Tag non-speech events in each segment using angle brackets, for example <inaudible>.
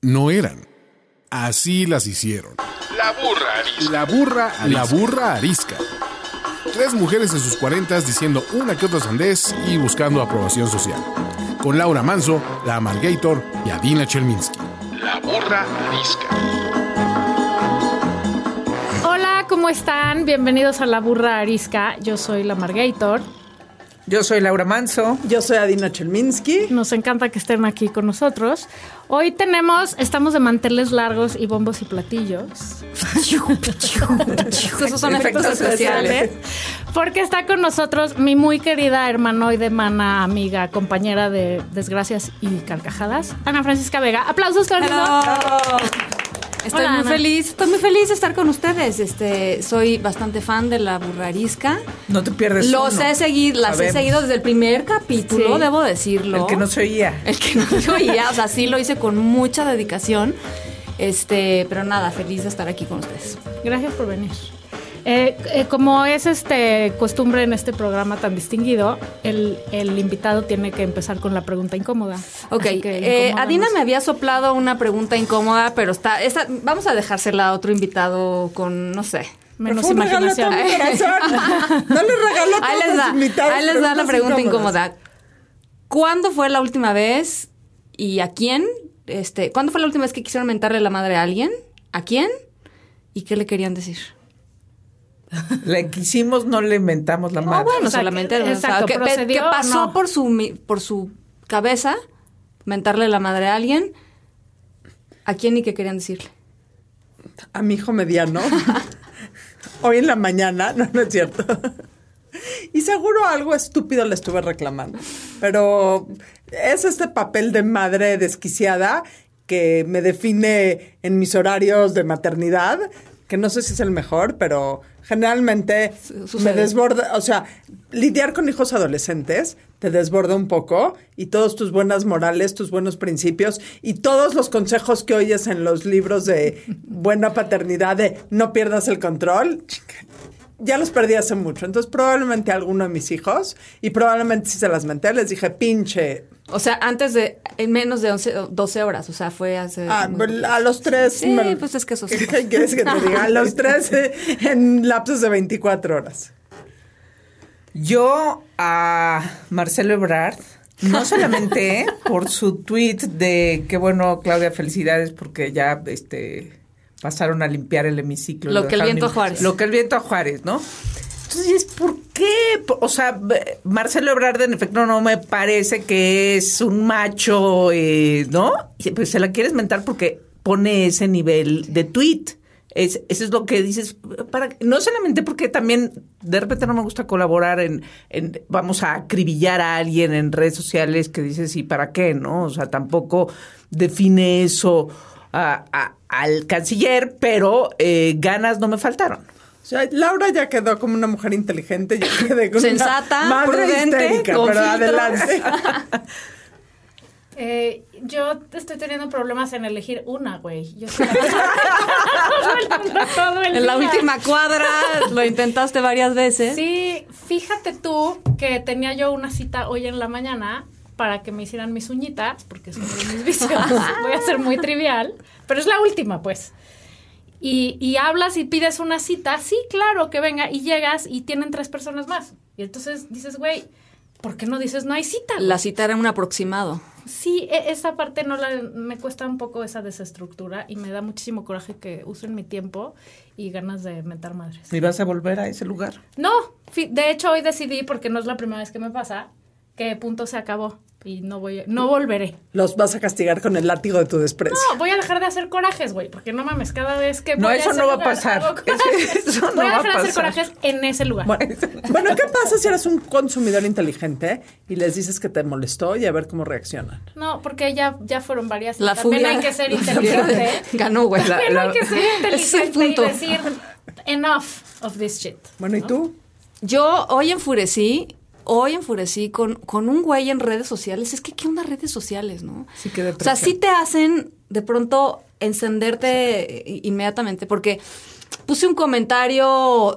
no eran. Así las hicieron. La burra arisca. La burra, la burra arisca. Tres mujeres en sus cuarentas diciendo una que otra sandez y buscando aprobación social. Con Laura Manso, la Amalgator y Adina Chelminsky. La burra arisca. Hola, ¿cómo están? Bienvenidos a La Burra Arisca. Yo soy la Margator. Yo soy Laura Manso. Yo soy Adina Chelminsky. Nos encanta que estén aquí con nosotros. Hoy tenemos, estamos de manteles largos y bombos y platillos. <laughs> Esos son efectos especiales. Porque está con nosotros mi muy querida hermanoide, mana, amiga, compañera de desgracias y carcajadas, Ana Francisca Vega. Aplausos, Carlos. Estoy Hola, muy Ana. feliz, estoy muy feliz de estar con ustedes. Este, soy bastante fan de la burrarisca. No te pierdes Los uno. he seguido, las he seguido desde el primer capítulo, Sí. debo decirlo. El que no se oía. El que no se oía, o sea, sí lo hice con mucha dedicación. Este, pero nada, feliz de estar aquí con ustedes. Gracias por venir. Eh, eh, como es este costumbre en este programa tan distinguido, el, el invitado tiene que empezar con la pregunta incómoda. Ok, eh. Adina me había soplado una pregunta incómoda, pero está, esta, vamos a dejársela a otro invitado con, no sé. menos Fue un imaginación. <laughs> corazón. No le regaló a Ahí les da, los invitados ahí les da la pregunta incómodas. incómoda. ¿Cuándo fue la última vez y a quién? Este, ¿Cuándo fue la última vez que quisieron mentarle la madre a alguien? ¿A quién? ¿Y qué le querían decir? <laughs> Le quisimos, no le inventamos la No, madre. bueno, O sea, solamente que- o sea, exacto, ¿qué, ¿procedió qué o pasó no? por su por su cabeza mentarle la madre a alguien? ¿A quién y qué querían decirle? A mi hijo mediano. <laughs> Hoy en la mañana. No, no es cierto. Y seguro algo estúpido le estuve reclamando. Pero es este papel de madre desquiciada que me define en mis horarios de maternidad, que no sé si es el mejor, pero generalmente me desborda, o sea, lidiar con hijos adolescentes te desborda un poco y todos tus buenas morales, tus buenos principios y todos los consejos que oyes en los libros de buena paternidad de no pierdas el control, ya los perdí hace mucho. Entonces probablemente a alguno de mis hijos y probablemente si se las menté les dije pinche. O sea, antes de, en menos de 11, 12 horas, o sea, fue hace... Ah, pero a los tres. Sí, pues es que eso <laughs> sí. ¿Qué quieres que te diga? A los tres eh, en lapsos de 24 horas. Yo a Marcelo Ebrard, no solamente <laughs> por su tweet de que bueno, Claudia, felicidades porque ya este pasaron a limpiar el hemiciclo. Lo que el viento a Juárez. Lo que el viento a Juárez, ¿no? Entonces, ¿por qué? O sea, Marcelo Ebrard en efecto no me parece que es un macho, eh, ¿no? Pues se la quieres mentar porque pone ese nivel de tweet. Es, eso es lo que dices, para, no solamente porque también de repente no me gusta colaborar en, en vamos a acribillar a alguien en redes sociales que dices, ¿y para qué? ¿No? O sea, tampoco define eso a- a- al canciller, pero eh, ganas no me faltaron. O sea, Laura ya quedó como una mujer inteligente, yo <coughs> quedé con Sensata, una madre prudente, histérica, con pero adelante. <laughs> Eh, yo estoy teniendo problemas en elegir una, güey. Yo <laughs> soy la- <laughs> En la día. última cuadra lo intentaste varias veces. Sí, fíjate tú que tenía yo una cita hoy en la mañana para que me hicieran mis uñitas, porque es uno de mis vicios. <laughs> Voy a ser muy trivial, pero es la última, pues. Y, y hablas y pides una cita, sí, claro, que venga, y llegas y tienen tres personas más. Y entonces dices, güey, ¿por qué no dices no hay cita? güey?" La cita era un aproximado. Sí, e- esa parte no la, me cuesta un poco esa desestructura y me da muchísimo coraje que usen mi tiempo y ganas de mentar madres. ¿Y vas a volver a ese lugar? No, de hecho hoy decidí, porque no es la primera vez que me pasa, que punto se acabó y no voy, no volveré. Los vas a castigar con el látigo de tu desprecio. No, voy a dejar de hacer corajes, güey, porque no mames, cada vez que No, voy eso ese no va a lugar, pasar. <laughs> Eso no voy a va a dejar de hacer pasar. corajes en ese lugar. Bueno, <laughs> bueno, ¿qué pasa si eres un consumidor inteligente y les dices que te molestó y a ver cómo reaccionan? No, porque ya, ya fueron varias. y La También furia. hay que ser <laughs> inteligente. Ganó, güey. También La- hay que ser inteligente punto. y decir enough of this shit. Bueno, ¿y tú? Yo hoy enfurecí, hoy enfurecí con, con un güey en redes sociales. Es que, ¿qué onda redes sociales, no? Sí, qué O sea, depresión. sí te hacen de pronto encenderte inmediatamente, porque puse un comentario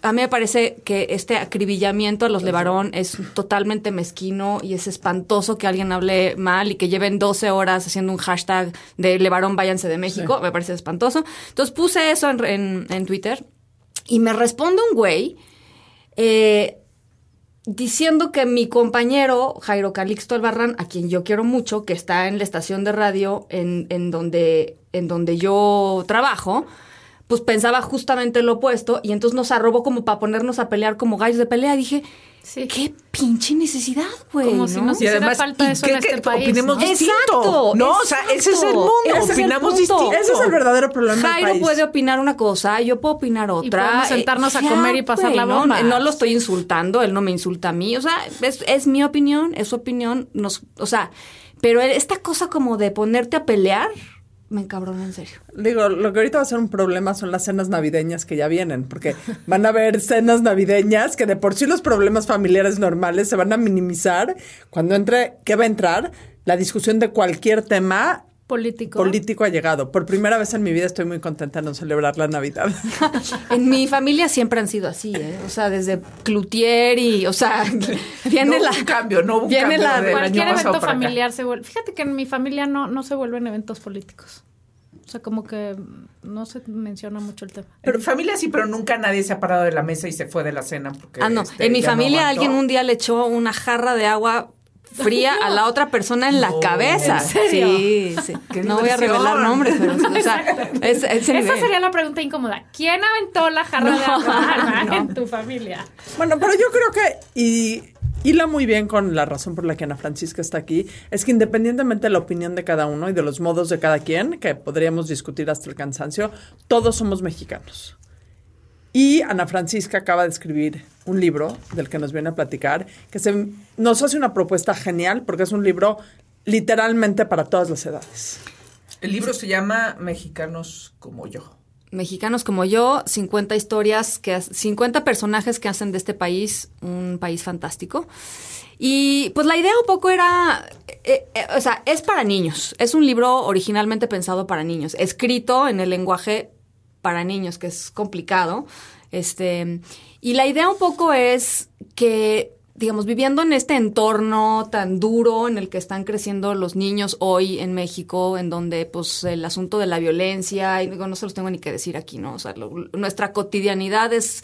a mí me parece que este acribillamiento a los Levarón es totalmente mezquino y es espantoso que alguien hable mal y que lleven 12 horas haciendo un hashtag de Levarón váyanse de México. Me parece espantoso. Entonces puse eso en, en- en Twitter y me responde un güey eh, diciendo que mi compañero Jairo Calixto Albarrán, a quien yo quiero mucho, que está en la estación de radio en, en donde, en donde yo trabajo, pues pensaba justamente lo opuesto y entonces nos arrobó como para ponernos a pelear como gallos de pelea. Dije, Sí. qué pinche necesidad, güey. Como si ¿no? nos hiciera falta ¿y eso qué- en este país, opinemos ¿no? distinto. Exacto, no, o sea, ese es el mundo. Ese es el opinamos distinto. Ese es el verdadero problema del Jairo país. puede opinar una cosa, yo puedo opinar otra. podemos sentarnos a ya, comer y pasar güey, la ¿no? bomba. No, lo estoy insultando, él no me insulta a mí. O sea, es, es mi opinión, es su opinión. Nos, o sea, pero esta cosa como de ponerte a pelear, me encabrona en serio. Digo, lo que ahorita va a ser un problema son las cenas navideñas que ya vienen, porque van a haber cenas navideñas que de por sí los problemas familiares normales se van a minimizar cuando entre, ¿qué va a entrar? La discusión de cualquier tema Político. político ha llegado. Por primera vez en mi vida estoy muy contenta de no celebrar la Navidad. <laughs> En mi familia siempre han sido así, ¿eh? O sea, desde Cloutier y, o sea, <laughs> viene No la... hubo un cambio, no hubo viene cambio la- del Cualquier evento acá. familiar se vuelve. Fíjate que en mi familia no, no se vuelven eventos políticos. O sea, como que no se menciona mucho el tema. Pero familia sí, pero nunca nadie se ha parado de la mesa y se fue de la cena. Porque, Ah, no. este, en mi no familia alguien un día le echó una jarra de agua fría a la otra persona en la No, cabeza. ¿en serio? Sí, sí. Qué No voy a revelar nombres, pero o sea, es, ese Esa nivel. sería la pregunta incómoda. ¿Quién aventó la jarra de agua <laughs> en tu familia? Bueno, pero yo creo que, y hila muy bien con la razón por la que Ana Francisca está aquí, es que independientemente de la opinión de cada uno y de los modos de cada quien, que podríamos discutir hasta el cansancio, todos somos mexicanos. Y Ana Francisca acaba de escribir un libro del que nos viene a platicar, que se, nos hace una propuesta genial porque es un libro literalmente para todas las edades. El libro se llama Mexicanos como yo. Mexicanos como yo, 50 historias, que, ha- 50 personajes que hacen de este país un país fantástico. Y pues la idea un poco era, eh, eh, o sea, es para niños. Es un libro originalmente pensado para niños, escrito en el lenguaje para niños, que es complicado. Este, y la idea un poco es que, digamos, viviendo en este entorno tan duro en el que están creciendo los niños hoy en México, en donde pues el asunto de la violencia, y digo, no se los tengo ni que decir aquí, ¿no? O sea, nuestra cotidianidad es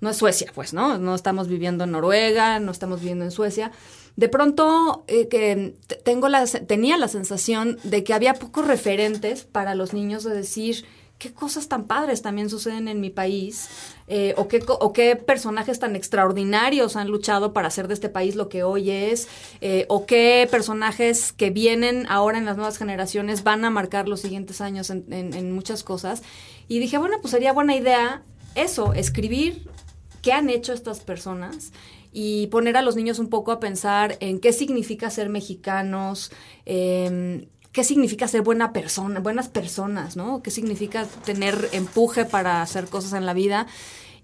no es Suecia, pues, ¿no? No estamos viviendo en Noruega, no estamos viviendo en Suecia. De pronto, eh, que tengo la, tenía la sensación de que había pocos referentes para los niños de decir qué cosas tan padres también suceden en mi país eh, o, qué, o qué personajes tan extraordinarios han luchado para hacer de este país lo que hoy es eh, o qué personajes que vienen ahora en las nuevas generaciones van a marcar los siguientes años en muchas cosas. Y dije, bueno, pues sería buena idea eso, escribir qué han hecho estas personas y poner a los niños un poco a pensar en qué significa ser mexicanos, eh, qué significa ser buena persona, buenas personas, ¿no? ¿Qué significa tener empuje para hacer cosas en la vida?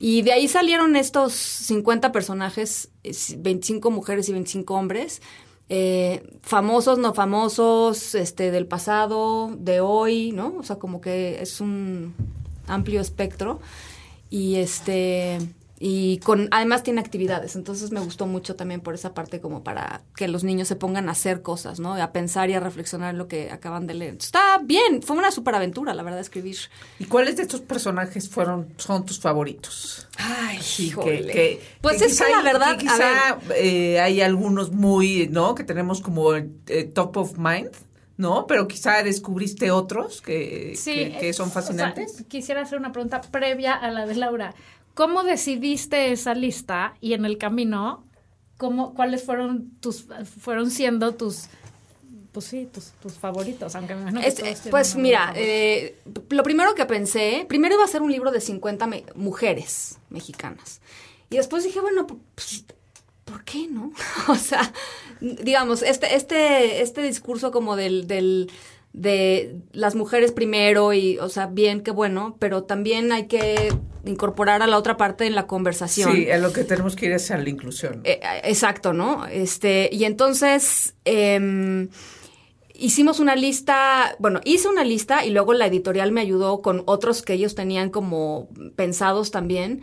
Y de ahí salieron estos 50 personajes, es, 25 mujeres y 25 hombres, eh, famosos, no famosos, este, del pasado, de hoy, ¿no? O sea, como que es un amplio espectro. Y este y con además tiene actividades, entonces me gustó mucho también por esa parte como para que los niños se pongan a hacer cosas, ¿no? A pensar y a reflexionar en lo que acaban de leer. Está bien, fue una superaventura, la verdad, escribir. ¿Y cuáles de estos personajes fueron son tus favoritos? Ay, Sí, híjole. que, que- pues que es quizá que la hay- verdad, que a quizá ver, eh, hay algunos muy, ¿no? Que tenemos como eh, top of mind, ¿no? Pero quizá descubriste otros que, que- que son o sea, fascinantes. quisiera hacer una pregunta previa a la de Laura. ¿Cómo decidiste esa lista y en el camino, cómo, cuáles fueron tus, fueron siendo tus, pues sí, tus, tus favoritos? Aunque que Es- pues mira, eh, lo primero que pensé, primero iba a ser un libro de 50 me- mujeres mexicanas. Y después dije, bueno, pues, ¿por qué no? <laughs> o sea, digamos, este, este, este discurso como del, del, de las mujeres primero y, o sea, bien, qué bueno, pero también hay que incorporar a la otra parte en la conversación. Sí, a lo que tenemos que ir es a la inclusión. Eh, exacto, ¿no? Este, y entonces em, hicimos una lista, bueno, hice una lista y luego la editorial me ayudó con otros que ellos tenían como pensados también.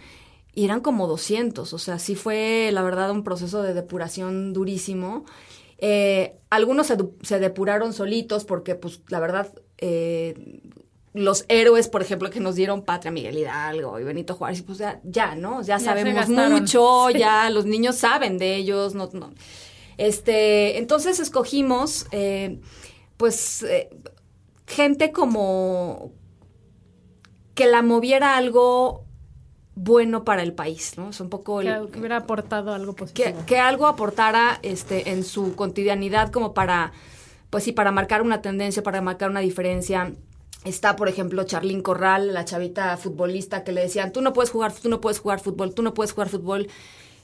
y eran como 200, o sea, sí fue la verdad un proceso de depuración durísimo. Eh, algunos se, depuraron solitos porque, pues, la verdad, eh, los héroes, por ejemplo, que nos dieron Patria, Miguel Hidalgo y Benito Juárez, pues ya, ya ¿no? Ya, sabemos mucho, Sí. ya los niños saben de ellos, no, no. Este, entonces escogimos, eh, pues, eh, gente como que la moviera algo bueno para el país, ¿no? Es un poco el, Que, que hubiera aportado algo positivo. que, que algo aportara este, en su cotidianidad como para, pues sí, para marcar una tendencia, para marcar una diferencia. Está, por ejemplo, Charlín Corral, la chavita futbolista que le decían, tú no puedes jugar, tú no puedes jugar fútbol, tú no puedes jugar fútbol.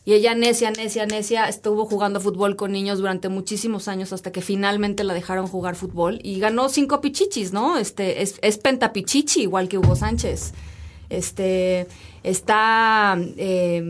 Y ella, necia, necia, necia, estuvo jugando fútbol con niños durante muchísimos años hasta que finalmente la dejaron jugar fútbol y ganó cinco pichichis, ¿no? Este, es, es pentapichichi, igual que Hugo Sánchez. Este, está, eh,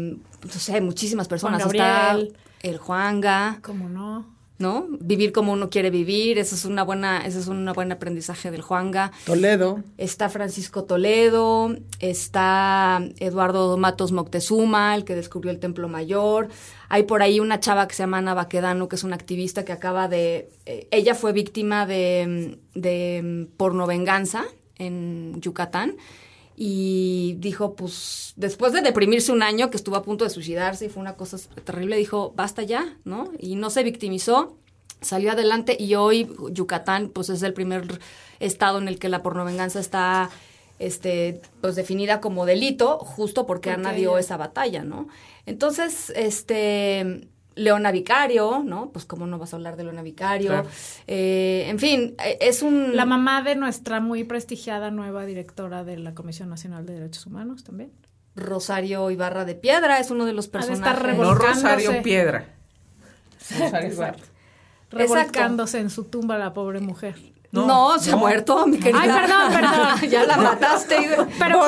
no sé, muchísimas personas. Juan Está Gabriel. el Juanga, ¿Cómo no? ¿no? Vivir como uno quiere vivir, eso es una buena, ese es un buen aprendizaje del Juanga. Toledo. Está Francisco Toledo, está Eduardo Matos Moctezuma, el que descubrió el Templo Mayor. Hay por ahí una chava que se llama Ana Baquedano, que es una activista que acaba de... eh, ella fue víctima de, de pornovenganza en Yucatán y dijo, pues, después de deprimirse un año, que estuvo a punto de suicidarse y fue una cosa terrible, dijo, basta ya, ¿no? Y no se victimizó, salió adelante y hoy Yucatán, pues, es el primer estado en el que la pornovenganza está, este, pues, definida como delito, justo porque, Porque Ana dio ella- esa batalla, ¿no? Entonces, este... Leona Vicario, ¿no? Pues cómo no vas a hablar de Leona Vicario. Claro. Eh, en fin, eh, es un... La mamá de nuestra muy prestigiada nueva directora de la Comisión Nacional de Derechos Humanos también. Rosario Ibarra de Piedra es uno de los personajes. estar No. Rosario Piedra. Rosario Exacto. Ibarra. Revolcándose en su tumba la pobre mujer. No, No, se ha no. muerto, mi querida. Ay, perdón, perdón. <laughs> ya la mataste. Pero,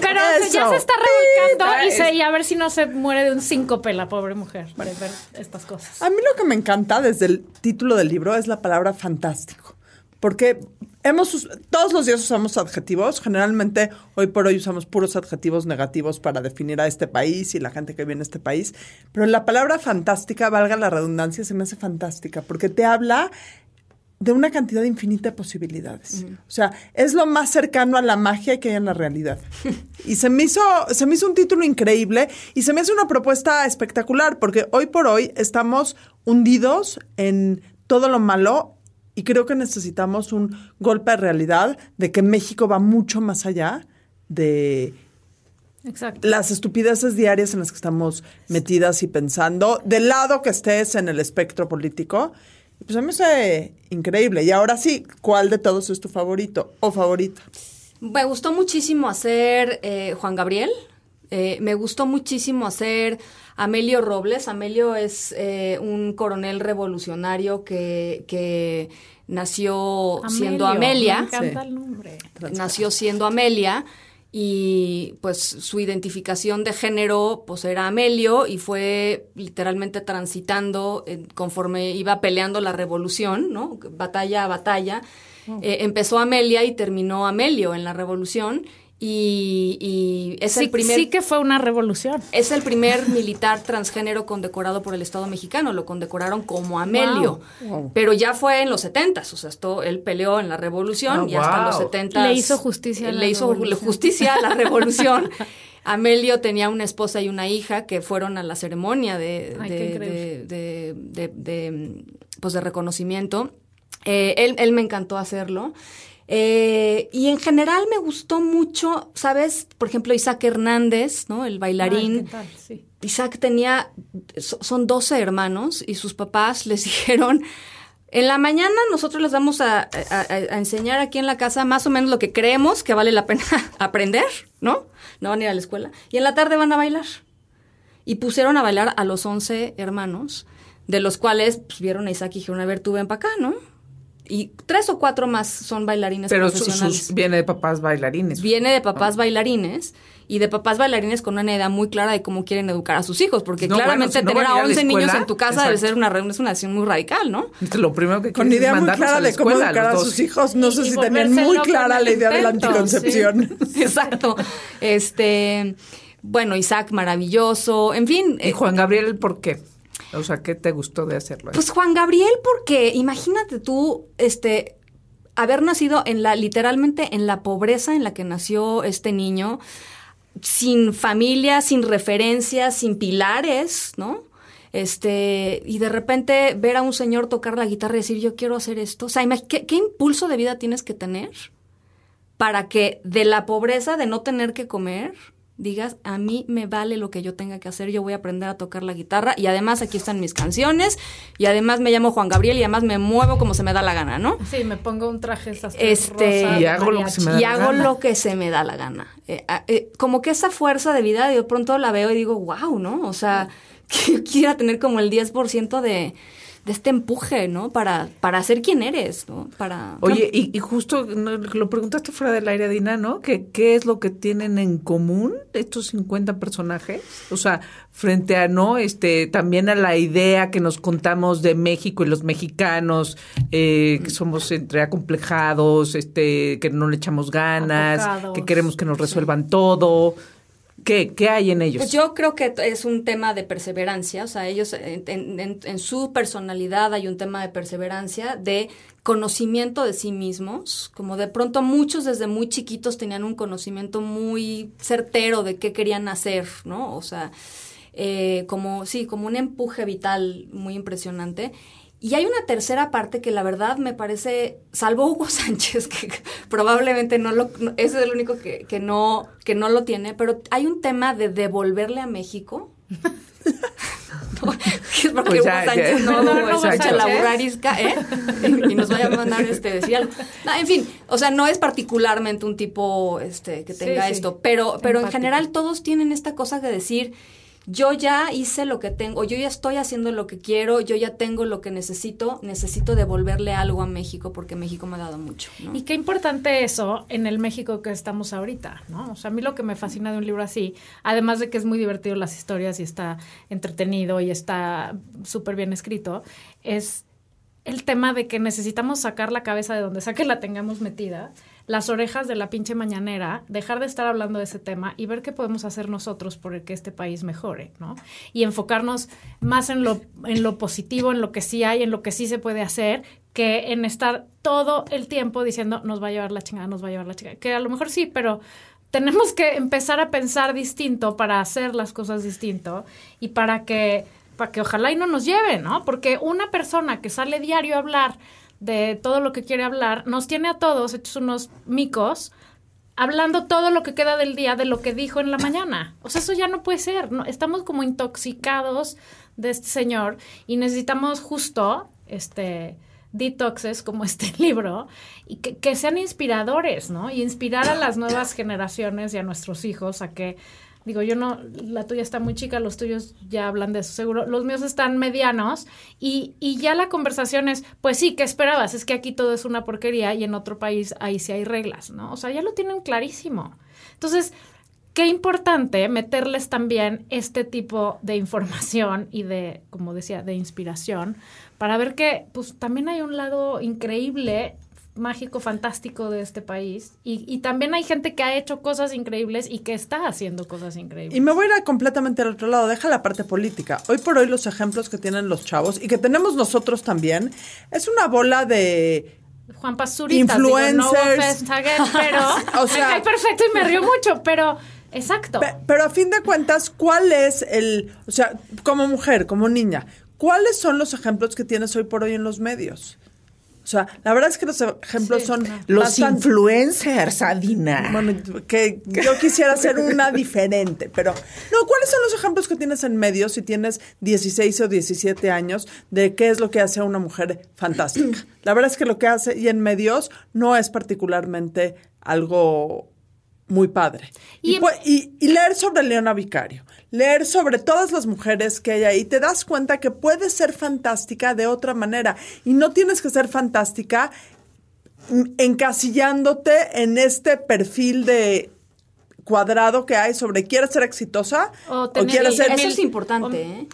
pero ya se está revolcando y, se, y a ver si no se muere de un síncope la pobre mujer para ver estas cosas. A mí lo que me encanta desde el título del libro es la palabra fantástico. Porque hemos, todos los días usamos adjetivos. Generalmente, hoy por hoy usamos puros adjetivos negativos para definir a este país y la gente que viene a este país. Pero la palabra fantástica, valga la redundancia, se me hace fantástica porque te habla de una cantidad infinita de posibilidades. O sea, es lo más cercano a la magia que hay en la realidad. <laughs> Y se me hizo, se me hizo un título increíble y se me hace una propuesta espectacular porque hoy por hoy estamos hundidos en todo lo malo y creo que necesitamos un golpe de realidad de que México va mucho más allá de Exacto. las estupideces diarias en las que estamos metidas y pensando, del lado que estés en el espectro político. Pues a mí me increíble. Y ahora sí, ¿cuál de todos es tu favorito o favorita? Me gustó muchísimo hacer eh, Juan Gabriel. Eh, me gustó muchísimo hacer Amelio Robles. Amelio es eh, un coronel revolucionario que, que nació siendo Amelia. Me encanta Sí. el nombre. nació siendo Amelia y pues su identificación de género pues era Amelio y fue literalmente transitando eh, conforme iba peleando la revolución, ¿no? Batalla a batalla. Eh, empezó Amelia y terminó Amelio en la revolución y, y es Sí, el primer sí que fue una revolución. es el primer <laughs> militar transgénero condecorado por el Estado mexicano. Lo condecoraron como Amelio. Wow. Pero ya fue en los setentas. O sea, esto, él peleó en la revolución Ah, y hasta wow. los setentas. Le hizo justicia a la Le hizo revolución. justicia a la <laughs> revolución. Amelio tenía una esposa y una hija que fueron a la ceremonia de, Ay, de- qué increíble. de- de- de- de, pues de reconocimiento. Eh, él, él me encantó hacerlo. Eh, y en general me gustó mucho, ¿sabes? Por ejemplo, Isaac Hernández, ¿no? El bailarín. Ay, ¿qué tal? Sí. Isaac tenía, so- son 12 hermanos y sus papás les <laughs> dijeron, en la mañana nosotros les vamos a, a- a- a enseñar aquí en la casa más o menos lo que creemos que vale la pena <laughs> aprender, ¿no? No van a ir a la escuela. Y en la tarde van a bailar. Y pusieron a bailar a los 11 hermanos, de los cuales pues, vieron a Isaac y dijeron, a ver, tú ven para acá, ¿no? Y tres o cuatro más son bailarines Pero su- profesionales. sus- viene de papás bailarines. Viene de papás bailarines y de papás bailarines con una idea muy clara de cómo quieren educar a sus hijos, porque No, claramente bueno, si no tener a a a la 11 niños en tu casa debe ser una, re- es una decisión muy radical, ¿no? <laughs> Lo primero que Con idea es muy clara de cómo educar a sus hijos. No Y- sé y si tenían volverse muy clara la idea de la anticoncepción. <laughs> Exacto. Este, bueno, Isaac maravilloso, en fin. ¿Y eh, Juan Gabriel por qué? O sea, ¿qué te gustó de hacerlo? Pues Juan Gabriel, porque imagínate tú, este, haber nacido en la, literalmente en la pobreza en la que nació este niño, sin familia, sin referencias, sin pilares, ¿no? Este, y de repente ver a un señor tocar la guitarra y decir, yo quiero hacer esto. O sea, ¿qué, qué impulso de vida tienes que tener para que de la pobreza de no tener que comer digas, a mí me vale lo que yo tenga que hacer, yo voy a aprender a tocar la guitarra y además aquí están mis canciones y además me llamo Juan Gabriel y además me muevo como se me da la gana, ¿no? Sí, me pongo un traje Este, rosa Y hago lo que se me da y la hago gana. lo que se me da la gana. Eh, eh, como que esa fuerza de vida, de pronto la veo y digo, wow, ¿no? O sea, <laughs> que yo quiera tener como el 10% de, de este empuje, ¿no? Para, para ser quien eres, ¿no? Para... Oye, y, y justo no, lo preguntaste fuera del aire, Dina, ¿no? ¿Qué, ¿Qué es lo que tienen en común estos 50 personajes? O sea, frente a, ¿no? Este, también a la idea que nos contamos de México y los mexicanos, eh, que somos entre acomplejados, este, que no le echamos ganas, Apocados. que queremos que nos resuelvan todo. ¿Qué, ¿Qué hay en ellos? Pues yo creo que es un tema de perseverancia, o sea, ellos en, en- en- su personalidad hay un tema de perseverancia, de conocimiento de sí mismos, como de pronto muchos desde muy chiquitos tenían un conocimiento muy certero de qué querían hacer, ¿no? O sea, eh, como, sí, como un empuje vital muy impresionante. Y hay una tercera parte que la verdad me parece, salvo Hugo <laughs> Sánchez, que probablemente no lo, ese es el único que, que no, que no lo tiene, pero hay un tema de devolverle a México. <laughs> Es porque Pues Hugo Sánchez no, <laughs> no escucha la burrarisca, ¿eh? Y nos vaya a mandar este decir algo. No, en fin, o sea, no es particularmente un tipo este que tenga sí. esto, pero, pero en general todos tienen esta cosa de decir, yo ya hice lo que tengo, yo ya estoy haciendo lo que quiero, yo ya tengo lo que necesito, necesito devolverle algo a México porque México me ha dado mucho. Y qué importante eso en el México que estamos ahorita, ¿no? O sea, a mí lo que me fascina de un libro así, además de que es muy divertido las historias y está entretenido y está súper bien escrito, es el tema de que necesitamos sacar la cabeza de donde sea que la tengamos metida, las orejas de la pinche mañanera, dejar de estar hablando de ese tema y ver qué podemos hacer nosotros por el que este país mejore, ¿no? Y enfocarnos más en lo, en lo positivo, en lo que sí hay, en lo que sí se puede hacer, que en estar todo el tiempo diciendo nos va a llevar la chingada, nos va a llevar la chingada. Que a lo mejor sí, pero tenemos que empezar a pensar distinto para hacer las cosas distinto y para que, para que ojalá y no nos lleve, ¿no? Porque una persona que sale diario a hablar de todo lo que quiere hablar, nos tiene a todos hechos unos micos hablando todo lo que queda del día de lo que dijo en la mañana. O sea, eso ya no puede ser. Estamos como intoxicados de este señor y necesitamos justo este detoxes como este <laughs> libro y que, que sean inspiradores, ¿no? Y inspirar a las nuevas generaciones y a nuestros hijos a que Digo, yo no, la tuya está muy chica, los tuyos ya hablan de eso seguro, los míos están medianos y, y ya la conversación es, pues sí, ¿qué esperabas? Es que aquí todo es una porquería y en otro país ahí sí hay reglas, ¿no? O sea, ya lo tienen clarísimo. Entonces, qué importante meterles también este tipo de información y de, como decía, de inspiración para ver que pues también hay un lado increíble mágico, fantástico de este país. Y, y, también hay gente que ha hecho cosas increíbles y que está haciendo cosas increíbles. Y me voy a ir completamente al otro lado. Deja la parte política. Hoy por hoy los ejemplos que tienen los chavos y que tenemos nosotros también es una bola de Juan Pazurita, influencers, digo, no again, pero <laughs> o sea, me cae perfecto y me río mucho, pero exacto. Pe pero a fin de cuentas, ¿cuál es el, o sea, como mujer, como niña, cuáles son los ejemplos que tienes hoy por hoy en los medios? O sea, la verdad es que los ejemplos Sí, son no. Los bastante- influencers, Adina. Bueno, que yo quisiera hacer una diferente, pero no, ¿cuáles son los ejemplos que tienes en medios si tienes 16 o 17 años de qué es lo que hace a una mujer fantástica? La verdad es que lo que hace y en medios no es particularmente algo muy padre. Y, Y- pu- y- y leer sobre Leona Vicario, leer sobre todas las mujeres que hay ahí, te das cuenta que puedes ser fantástica de otra manera. Y no tienes que ser fantástica encasillándote en este perfil de cuadrado que hay sobre quieres ser exitosa O o, tener- quieres ser Eso es importante, ¿eh?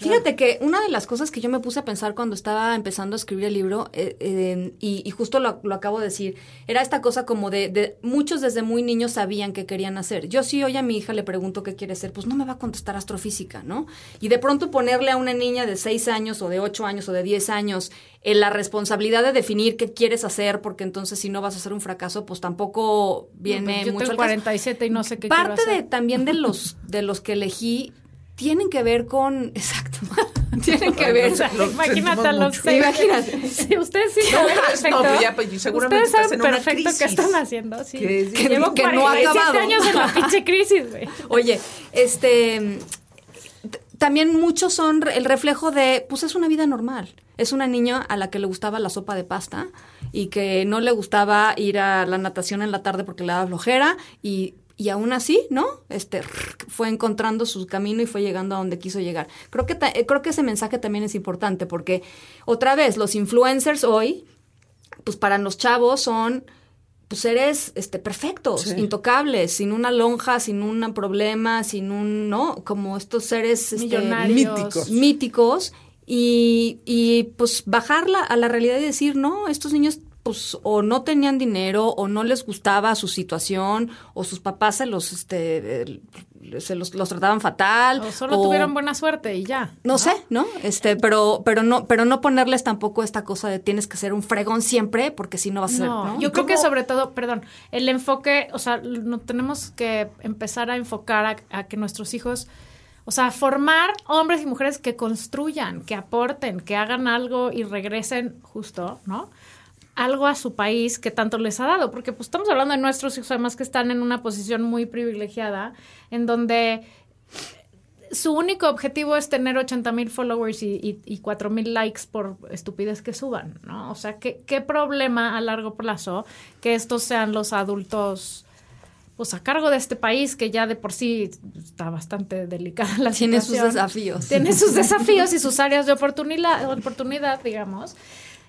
Fíjate que una de las cosas que yo me puse a pensar cuando estaba empezando a escribir el libro, eh, eh, y, y justo lo, lo acabo de decir, era esta cosa como de, de muchos desde muy niños sabían qué querían hacer. Yo si hoy a mi hija le pregunto qué quiere ser, pues no me va a contestar astrofísica, ¿no? Y de pronto ponerle a una niña de 6 años o de 8 años o de 10 años en la responsabilidad de definir qué quieres hacer, porque entonces si no vas a ser un fracaso, pues tampoco viene Yo mucho tengo al caso. 47 y no sé qué Parte quiero de hacer. también de <laughs> los de los que elegí tienen que ver con <laughs> exacto <laughs> tienen que ver O sea, Lo imagínate a los seis. Imagínate. Sí, ustedes sí <laughs> No, saben no, perfecto. pues ya, pues, seguramente Ustedes saben perfecto qué están haciendo. Sí. Que- que- Llevo que no ha 47 acabado. años en la pinche crisis, güey. Oye, este también muchos son el reflejo de, pues es una vida normal. Es una niña a la que le gustaba la sopa de pasta y que no le gustaba ir a la natación en la tarde porque le daba flojera y, y aún así, ¿no? Este fue encontrando su camino y fue llegando a donde quiso llegar. Creo que ta- eh, creo que ese mensaje también es importante porque otra vez los influencers hoy pues para los chavos son pues seres este perfectos, Sí. intocables, sin una lonja, sin un problema, sin un, ¿no? Como estos seres este, míticos. míticos y, y pues bajarla a la realidad y decir, no, estos niños pues o no tenían dinero o no les gustaba su situación o sus papás se los este eh, se los, los trataban fatal O solo o- tuvieron buena suerte y ya. no, sé, ¿no? Este, pero, pero no, pero no ponerles tampoco esta cosa de tienes que ser un fregón siempre, porque si no vas a ser, No, ¿no? yo ¿Y creo que sobre todo, perdón, el enfoque, o sea, no tenemos que empezar a enfocar a, a que nuestros hijos, o sea, formar hombres y mujeres que construyan, que aporten, que hagan algo y regresen justo, ¿no? Algo a su país que tanto les ha dado, porque pues estamos hablando de nuestros hijos además que están en una posición muy privilegiada, en donde su único objetivo es tener 80 mil followers y, y, y 4 mil likes por estupidez que suban, ¿no? O sea, ¿qué, ¿qué problema a largo plazo que estos sean los adultos, pues a cargo de este país que ya de por sí está bastante delicada la Tiene sus situación? desafíos. Tiene sus desafíos y sus áreas de oportunidad, oportunidad, digamos.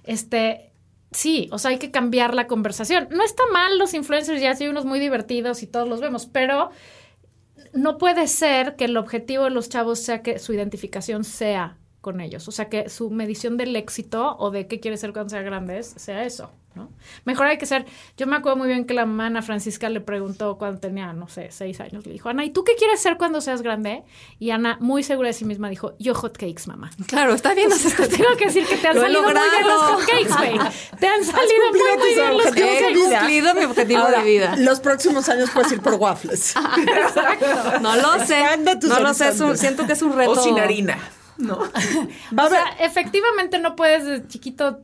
Este, sí, o sea, hay que cambiar la conversación. No está mal los influencers, ya hay unos muy divertidos y todos los vemos, pero no puede ser que el objetivo de los chavos sea que su identificación sea con ellos. O sea, que su medición del éxito o de qué quiere ser cuando sea grande es- sea eso, ¿no? Mejor hay que ser... Yo me acuerdo muy bien que la mamá Ana Francisca le preguntó cuando tenía, no sé, seis años. Le dijo, Ana, ¿y tú qué quieres ser cuando seas grande? Y Ana, muy segura de sí misma, dijo, yo hot cakes, mamá. Claro, está bien. o sea, Te tengo que decir que te han <laughs> Lo he salido muy bien los logrado. hotcakes, güey. Te han salido muy, bien los He hotcakes. vida. cumplido mi objetivo Ahora, de vida. los próximos años puedes ir por waffles. <laughs> No lo sé. No lo sé. es un- horizontes. siento que es un reto. O sin harina. No. <laughs> O sea, efectivamente no puedes de chiquito,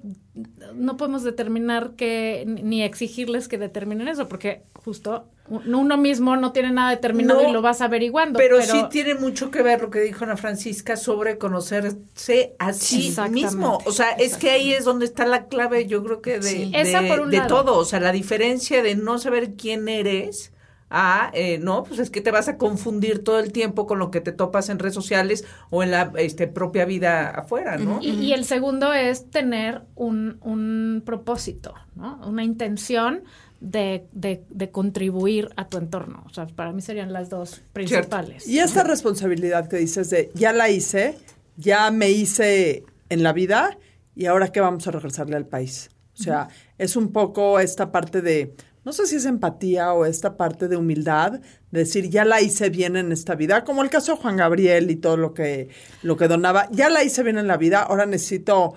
no podemos determinar que, ni exigirles que determinen eso, porque justo un- uno mismo no tiene nada determinado No, y lo vas averiguando. Pero, sí tiene mucho que ver lo que dijo Ana Francisca sobre conocerse a sí mismo. O sea, es que ahí es donde está la clave, yo creo que de, Sí. de, de todo. O sea, la diferencia de no saber quién eres a, eh, no, pues es que te vas a confundir todo el tiempo con lo que te topas en redes sociales o en la este, propia vida afuera, ¿no? Y, y el segundo es tener un, un propósito, ¿no? Una intención de, de, de contribuir a tu entorno. O sea, para mí serían las dos principales. Y esta responsabilidad que dices de ya la hice, ya me hice en la vida y ahora qué vamos a regresarle al país. O sea, es un poco esta parte de, no sé si es empatía o esta parte de humildad, de decir ya la hice bien en esta vida, como el caso de Juan Gabriel y todo lo que lo que donaba, ya la hice bien en la vida, ahora necesito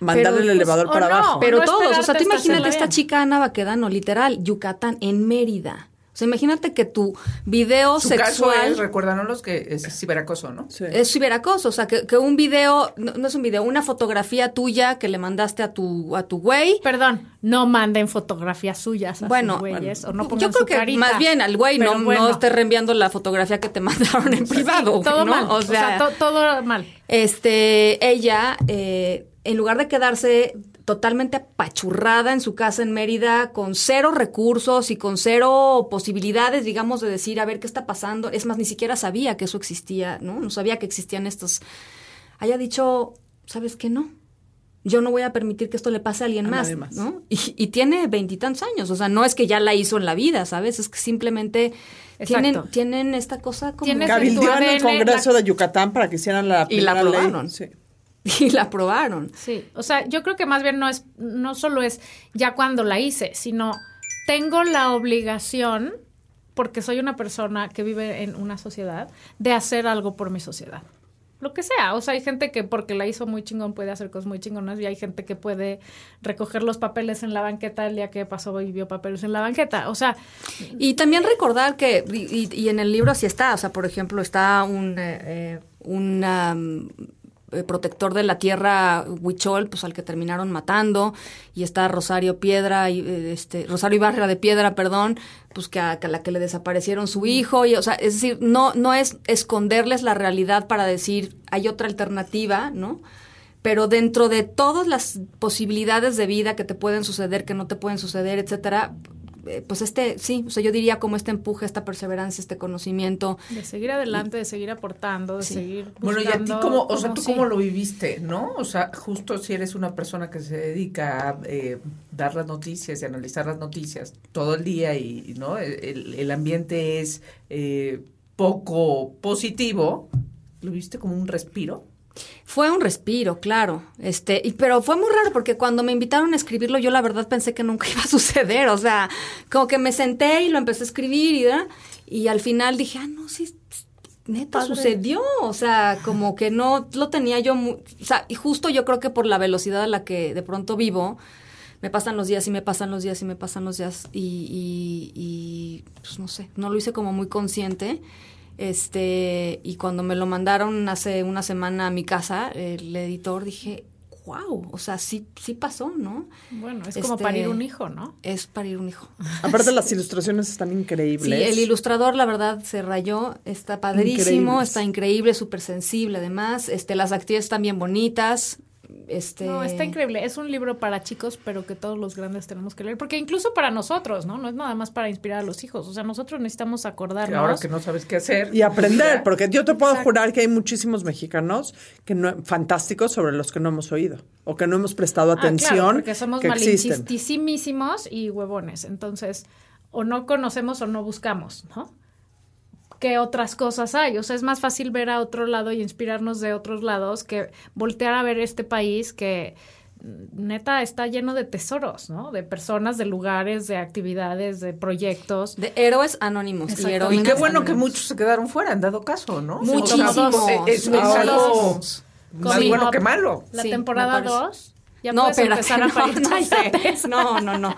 mandarle el pues, elevador para no. abajo. Pero no todos, o sea, tú imagínate esta bien. chica Ana Baquedano, literal, Yucatán, en Mérida. O sea, imagínate que tu video Su caso sexual es, recuérdanos que es ciberacoso, ¿no? Sí. es ciberacoso, o sea, que, que un video, no, no es un video, una fotografía tuya que le mandaste a tu a tu güey. Perdón, no manden fotografías suyas a Bueno, sus güeyes, o no yo pongan creo su que carita. más bien al güey no, bueno. no esté reenviando la fotografía que te <laughs> mandaron en privado. todo ¿no? mal. O sea, to- todo mal. este, ella, eh, en lugar de quedarse totalmente apachurrada en su casa en Mérida, con cero recursos y con cero posibilidades, digamos, de decir, a ver qué está pasando. Es más, ni siquiera sabía que eso existía, ¿no? No sabía que existían estos. Haya dicho, ¿sabes qué no? yo no voy a permitir que esto le pase a alguien A más. ¿no? Y, y tiene veintitantos años, o sea, no es que ya la hizo en la vida, ¿sabes? Es que simplemente tienen, tienen esta cosa como... En el Congreso la- de Yucatán para que hicieran la Y la aprobaron. Sí. <laughs> Y la aprobaron. Sí, o sea, yo creo que más bien no es, no solo es ya cuando la hice, sino tengo la obligación, porque soy una persona que vive en una sociedad, de hacer algo por mi sociedad. Lo que sea, o sea, hay gente que porque la hizo muy chingón puede hacer cosas muy chingonas y hay gente que puede recoger los papeles en la banqueta el día que pasó y vio papeles en la banqueta. O sea, Y también recordar que, y, y- en el libro sí está, o sea, por ejemplo, está un, eh, eh, un, um, eh, protector de la tierra Huichol, pues al que terminaron matando, y está Rosario Piedra, y, eh, este, Rosario Ibarra de Piedra, perdón, pues que a, que a la que le desaparecieron su hijo, y, o sea, es decir, no, no es esconderles la realidad para decir hay otra alternativa, ¿no? Pero dentro de todas las posibilidades de vida que te pueden suceder, que no te pueden suceder, etcétera, eh, pues este, sí, o sea, yo diría como este empuje, esta perseverancia, este conocimiento. de seguir adelante, de seguir aportando, de Sí. seguir Bueno, y a ti cómo, o sea, tú sí. cómo lo viviste, ¿no? O sea, justo si eres una persona que se dedica a eh, dar las noticias y analizar las noticias todo el día y, ¿no? El, el ambiente es eh, poco positivo, ¿lo viste como un respiro? Fue un respiro, claro. Este, y, pero fue muy raro porque cuando me invitaron a escribirlo, yo la verdad pensé que nunca <laughs> iba a suceder. O sea, como que me senté y lo empecé a escribir y, ¿verdad? y al final dije, ah, no, sí, neta sucedió. O sea, como que no lo tenía yo muy, o sea, y justo yo creo que por la velocidad a la que de pronto vivo, me pasan los días y me pasan los días y me pasan los días y, y, y, pues no sé, no lo hice como muy consciente. Este, y cuando me lo mandaron hace una semana a mi casa, el editor, dije, wow, o sea, sí, sí pasó, ¿no? Bueno, es como Este, parir un hijo, ¿no? Es parir un hijo. <laughs> Aparte las ilustraciones están Sí, increíbles. el ilustrador, la verdad, se rayó, está padrísimo, Increíbles. está increíble, súper sensible, además, este, las actividades están bien bonitas, este... No, está increíble. Es un libro para chicos, pero que todos los grandes tenemos que leer. Porque incluso para nosotros, ¿no? No es nada más para inspirar a los hijos. O sea, nosotros necesitamos Que acordarnos. ahora que no sabes qué hacer. Y aprender, porque yo te puedo Exacto. jurar que hay muchísimos mexicanos que no, fantásticos sobre los que no hemos oído o que no hemos prestado Ah, claro, atención porque somos malinchistísimos y huevones. Entonces, o no conocemos o no buscamos, ¿no? ¿Qué otras cosas hay? O sea, es más fácil ver a otro lado y inspirarnos de otros lados que voltear a ver este país que neta está lleno de tesoros, ¿no? De personas, de lugares, de actividades, de proyectos. De héroes anónimos. Y, Y heroínas qué bueno que muchos se quedaron fuera, han dado caso, ¿no? Muchísimos. Es, es algo más Sí. bueno que malo. La Sí, temporada me parece. 2. Ya no, puedes espérate, empezar a <laughs> no, no, no. No,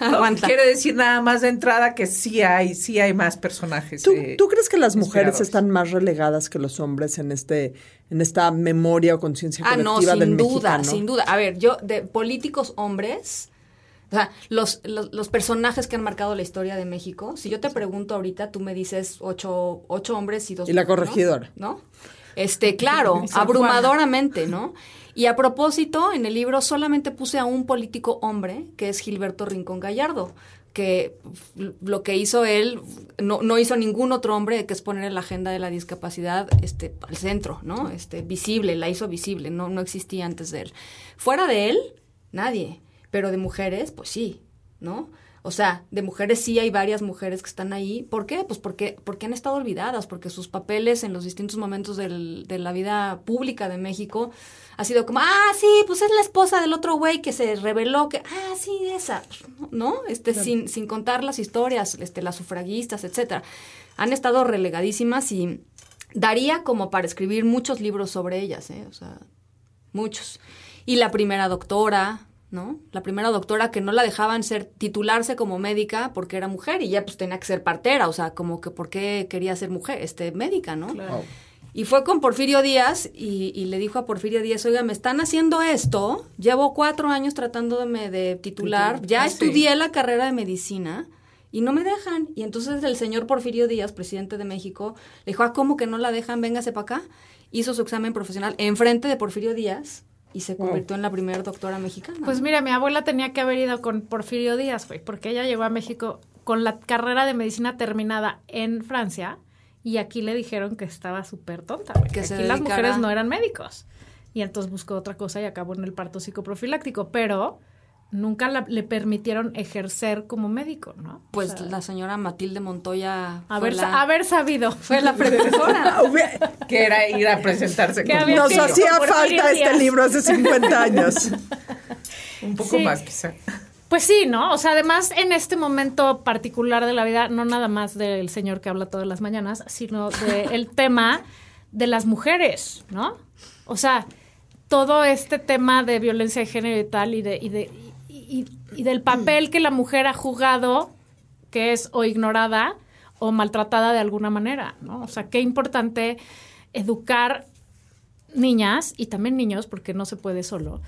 <laughs> Aguanta. quiere decir nada más de entrada que sí hay, sí hay más personajes. ¿Tú, eh, tú crees que las mujeres están más relegadas que los hombres en este en esta memoria o conciencia Ah, no, sin del duda, mexicano? sin duda. A ver, yo, de políticos hombres, o sea, los, los, los personajes que han marcado la historia de México, si yo te pregunto ahorita, tú me dices ocho, ocho hombres y dos Y la corregidora. ¿No? Este, <laughs> claro, abrumadoramente, ¿no? Y a propósito, en el libro solamente puse a un político hombre, que es Gilberto Rincón Gallardo, que lo que hizo él no, no hizo ningún otro hombre, que es poner la agenda de la discapacidad este, al centro, ¿no? Este, visible, la hizo visible, no, no existía antes de él. Fuera de él, nadie, pero de mujeres, pues sí, ¿no? O sea, de mujeres sí hay varias mujeres que están ahí. ¿Por qué? Pues porque, porque han estado olvidadas, porque sus papeles en los distintos momentos del- de la vida pública de México ha sido como, ah, sí, pues es la esposa del otro güey que se reveló que, ah, sí, esa, ¿no? Este, sin, sin contar las historias, este, las sufragistas, etcétera. Han estado relegadísimas y daría como para escribir muchos libros sobre ellas, ¿eh? O sea, muchos. Y la primera doctora, ¿no? La primera doctora que no la dejaban ser titularse como médica porque era mujer y ya pues tenía que ser partera, o sea, como que por qué quería ser mujer, este médica, ¿no? Claro. Y fue con Porfirio Díaz y, y le dijo a Porfirio Díaz, oiga, me están haciendo esto, llevo cuatro años tratándome de titular, ya Ah, sí. estudié la carrera de medicina y no me dejan. Y entonces el señor Porfirio Díaz, presidente de México, le dijo, ah, ¿cómo que no la dejan? Véngase para acá. Hizo su examen profesional enfrente de Porfirio Díaz y se convirtió en la primera doctora mexicana. Pues mira, mi abuela tenía que haber ido con Porfirio Díaz, güey, porque ella llegó a México con la carrera de medicina terminada en Francia y aquí le dijeron que estaba súper tonta, güey. Que aquí las mujeres no eran médicos. y entonces buscó otra cosa y acabó en el parto psicoprofiláctico, pero nunca la- le permitieron ejercer como médico, ¿no? Pues O sea, la señora Matilde Montoya haber, la, haber sabido. fue la. <laughs> Hubiera- que era ir a presentarse con Nos hacía falta este libro hace 50 años. <laughs> un poco Sí. más quizá. Pues sí, ¿no? O sea, además en este momento particular de la vida, no nada más del señor que habla todas las mañanas, sino del <laughs> tema de las mujeres, ¿no? O sea, todo este tema de violencia de género y tal, y, de, y, de, y, y- del papel que la mujer ha jugado, que es o ignorada o maltratada de alguna manera, ¿no? O sea, qué importante educar niñas y también niños, porque no se puede solo,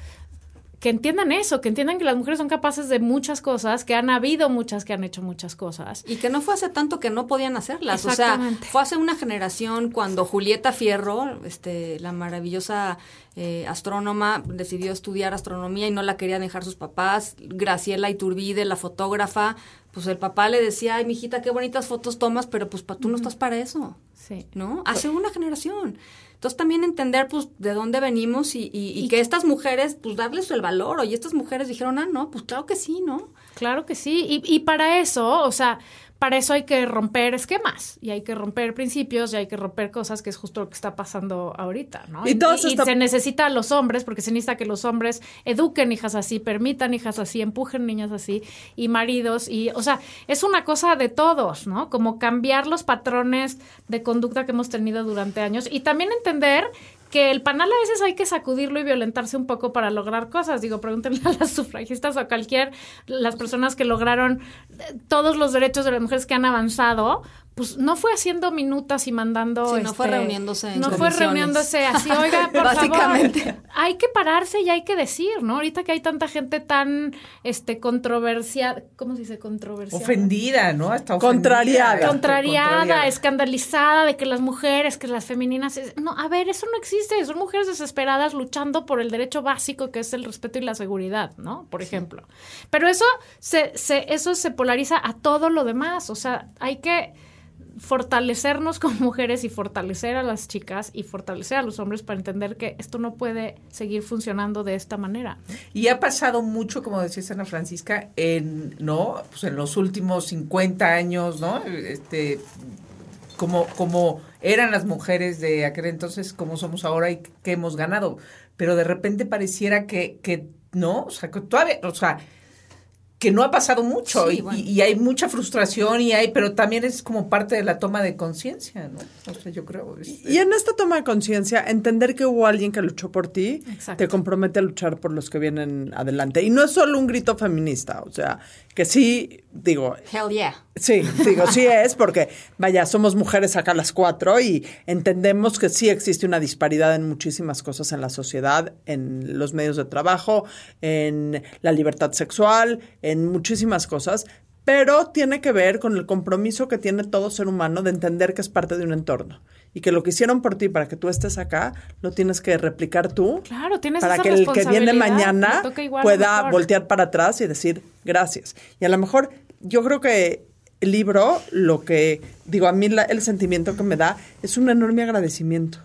que entiendan eso, que entiendan que las mujeres son capaces de muchas cosas, que han habido muchas que han hecho muchas cosas. Y que no fue hace tanto que no podían hacerlas. O sea, fue hace una generación cuando Julieta Fierro, este, la maravillosa eh, astrónoma, decidió estudiar astronomía y no la querían dejar sus papás. Graciela Iturbide, la fotógrafa, pues el papá le decía, ay, mijita, qué bonitas fotos tomas, pero pues pa- tú no estás para eso. Sí. ¿no? Hace una generación. Entonces también entender pues de dónde venimos y, y- y que estas mujeres, pues darles el valor. Oye, estas mujeres dijeron, ah, no, pues claro que sí, ¿no? Claro que sí. Y, y para eso, o sea, para eso hay que romper esquemas y hay que romper principios y hay que romper cosas que es justo lo que está pasando ahorita, ¿no? Y esta- se necesita a los hombres porque se necesita que los hombres eduquen hijas así, permitan hijas así, empujen niñas así y maridos y, o sea, es una cosa de todos, ¿no? Como cambiar los patrones de conducta que hemos tenido durante años y también entender que el panal a veces hay que sacudirlo y violentarse un poco para lograr cosas. Digo, pregúntenle a las <laughs> sufragistas o a cualquier, las personas que lograron eh, todos los derechos de las mujeres que han avanzado, pues no fue haciendo minutas y mandando. Sí, no fue este, reuniéndose en No fue reuniéndose así, oiga, <laughs> por Básicamente. favor. Hay que pararse y hay que decir, ¿no? Ahorita que hay tanta gente tan este controversial, ¿cómo se dice controversial? Ofendida, ¿no? Hasta Contrariada. ofendida. contrariada, escandalizada de que las mujeres, que las femeninas... No, a ver, eso no existe. Son mujeres desesperadas luchando por el derecho básico que es el respeto y la seguridad, ¿no? Por ejemplo. Pero eso se, se, eso se polariza a todo lo demás. O sea, hay que fortalecernos como mujeres y fortalecer a las chicas y fortalecer a los hombres para entender que esto no puede seguir funcionando de esta manera. Y ha pasado mucho, como decía Ana Francisca, en, ¿no? Pues en los últimos 50 años, ¿no? Este, como, como eran las mujeres de aquel entonces, como somos ahora y que hemos ganado. Pero de repente pareciera que, que no, o sea, que todavía, o sea, que no ha pasado mucho Sí, y, bueno. y hay mucha frustración y hay, pero también es como parte de la toma de conciencia, ¿no? O sea, yo creo. Y en esta toma de conciencia, entender que hubo alguien que luchó por ti, Exacto. te compromete a luchar por los que vienen adelante. Y no es solo un grito feminista, o sea, que sí, digo, Hell yeah. Sí, digo, sí es, porque vaya, somos mujeres acá las cuatro y entendemos que sí existe una disparidad en muchísimas cosas en la sociedad, en los medios de trabajo, en la libertad sexual, en muchísimas cosas, pero tiene que ver con el compromiso que tiene todo ser humano de entender que es parte de un entorno y que lo que hicieron por ti para que tú estés acá, lo tienes que replicar tú Claro, tienes para esa que el que viene mañana pueda mejor. voltear para atrás y decir gracias. Y a lo mejor yo creo que el libro, lo que digo, a mí la- el sentimiento que me da es un enorme agradecimiento.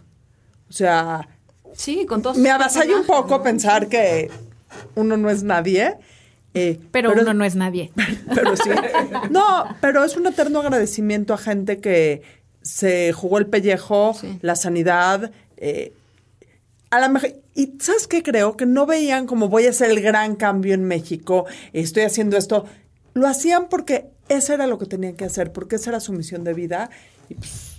O sea, Sí, con todos me avasalla un poco ¿no? pensar que uno no es nadie. eh, Pero, uno no es nadie. <laughs> pero sí. No, pero es un eterno agradecimiento a gente que se jugó el pellejo, Sí. la sanidad. eh, a la mejor, y ¿sabes qué creo? Que no veían como voy a hacer el gran cambio en México, estoy haciendo esto. Lo hacían porque eso era lo que tenían que hacer, porque esa era su misión de vida. Y pues,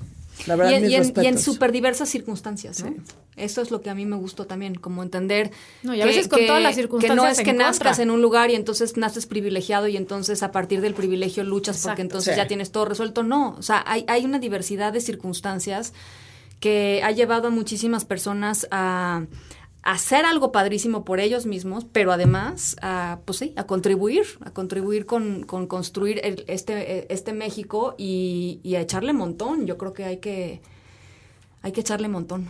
la verdad, y, en- mis y en, y en respetos. súper diversas circunstancias, ¿no? Eso es lo que a mí me gustó también, como entender No, y a veces con todas las que no circunstancias es que en nazcas contra. en un lugar y entonces naces privilegiado y entonces a partir del privilegio luchas porque entonces Sí. ya tienes todo resuelto. No, o sea, hay, hay una diversidad de circunstancias que ha llevado a muchísimas personas a a hacer algo padrísimo por ellos mismos, pero además a, pues sí, a contribuir, a contribuir con, con construir el- este, este México y, y a echarle montón. Yo creo que hay que, hay que echarle montón.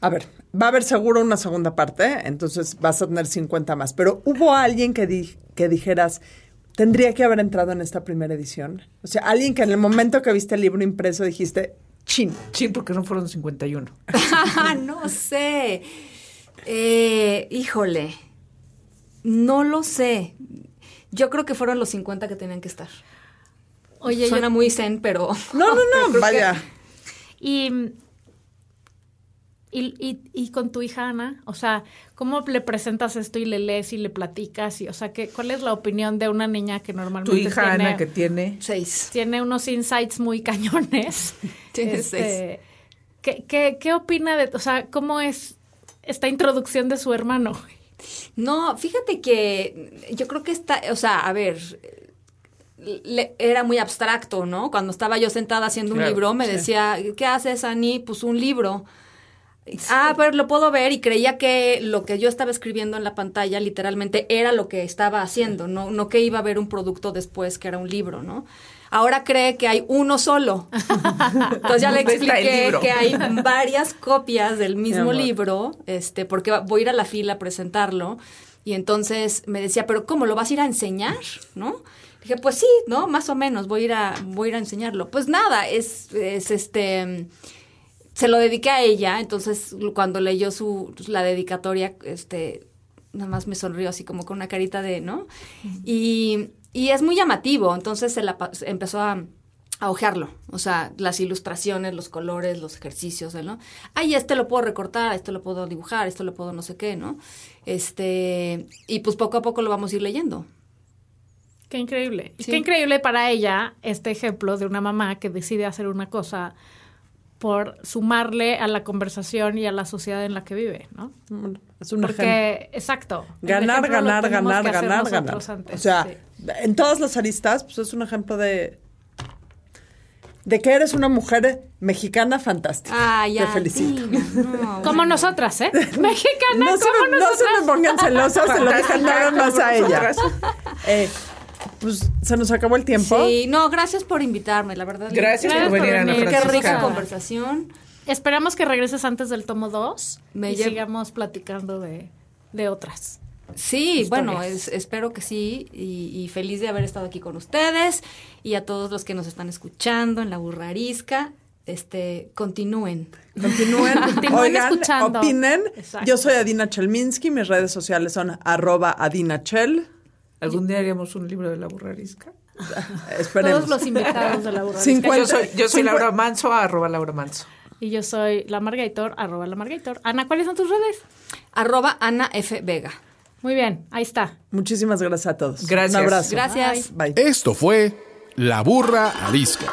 A ver, va a haber seguro una segunda parte, entonces vas a tener 50 más. Pero hubo alguien que, di- que dijeras, tendría que haber entrado en esta primera edición. O sea, alguien que en el momento que viste el libro impreso dijiste, chin. Sí, porque no fueron 51. <laughs> no sé. Eh, híjole, no lo sé. Yo creo que fueron los 50 que tenían que estar. Oye, Suena yo- muy zen, pero... No, no, <laughs> no, que- vaya. Y, y, y, y con tu hija Ana, o sea, ¿cómo le presentas esto y le lees y le platicas? Y, o sea, ¿qué, ¿cuál es la opinión de una niña que normalmente Tu hija tiene, Ana que tiene. Seis. tiene unos insights muy cañones? <laughs> Tiene Este, ¿qué, qué, qué opina de, o sea, cómo es esta introducción de su hermano? No, fíjate que yo creo que está, o sea, a ver, le- era muy abstracto, ¿no? Cuando estaba yo sentada haciendo un libro, me decía, ¿qué haces, Ani? Pues un libro. Ah, pero lo puedo ver y creía que lo que yo estaba escribiendo en la pantalla literalmente era lo que estaba haciendo, no, no que iba a ver un producto después que era un libro, ¿no? Ahora cree que hay uno solo. <laughs> Entonces ya le ¿Dónde está el expliqué que hay varias copias del mismo libro, este, porque voy a ir a la fila a presentarlo. Y entonces me decía, pero ¿cómo lo vas a ir a enseñar? ¿No? Dije, pues sí, ¿no? Más o menos, voy a ir a, voy a, ir a enseñarlo. Pues nada, es, es este se lo dediqué a ella, entonces cuando leyó su la dedicatoria, este nada más me sonrió así como con una carita de, ¿no? Y, y es muy llamativo, entonces se la empezó a a ojearlo, o sea, las ilustraciones, los colores, los ejercicios, ¿no? Ay, este lo puedo recortar, este lo puedo dibujar, esto lo puedo no sé qué, ¿no? Este, y pues poco a poco lo vamos a ir leyendo. Qué increíble. Sí. Qué increíble para ella este ejemplo de una mamá que decide hacer una cosa por sumarle a la conversación y a la sociedad en la que vive, ¿no? Es un ejemplo. Porque, exacto. Ganar, ganar, ganar, ganar, ganar. antes, o sea, sí. en todas las aristas, pues es un ejemplo de de que eres una mujer mexicana fantástica. Ah, ya. Te felicito. No, <laughs> Como bueno. nosotras, ¿eh? <laughs> Mexicana, No se, como me, no se nosotras. me pongan celosas, se lo dejan nada más a ella. Nosotras. Eh, pues se nos acabó el tiempo. Sí, no, gracias por invitarme, la verdad. Gracias por venir, Ana Qué rica conversación. Esperamos que regreses antes del tomo 2 Me y llevo- sigamos platicando de, de otras. Sí, Historias. bueno, es- espero que sí y, y feliz de haber estado aquí con ustedes y a todos los que nos están escuchando en la burrarisca, este, continúen. Continúen, <laughs> Continúen oigan, escuchando. opinen. Exacto. Yo soy Adina Chelminsky, mis redes sociales son arroba Adina Chel. ¿Algún día haríamos un libro de la burrarisca? <laughs> Esperemos. Todos los invitados de la burrarisca. Cincuenta- Yo soy, yo soy Laura Manso, arroba Laura Manso. Y yo soy la Margator, arroba la Margator. Ana, ¿cuáles son tus redes? Arroba Ana F. Vega. Muy bien, ahí está. Muchísimas gracias a todos. Gracias. Un abrazo. Gracias. Bye. Esto fue La Burra Arisca.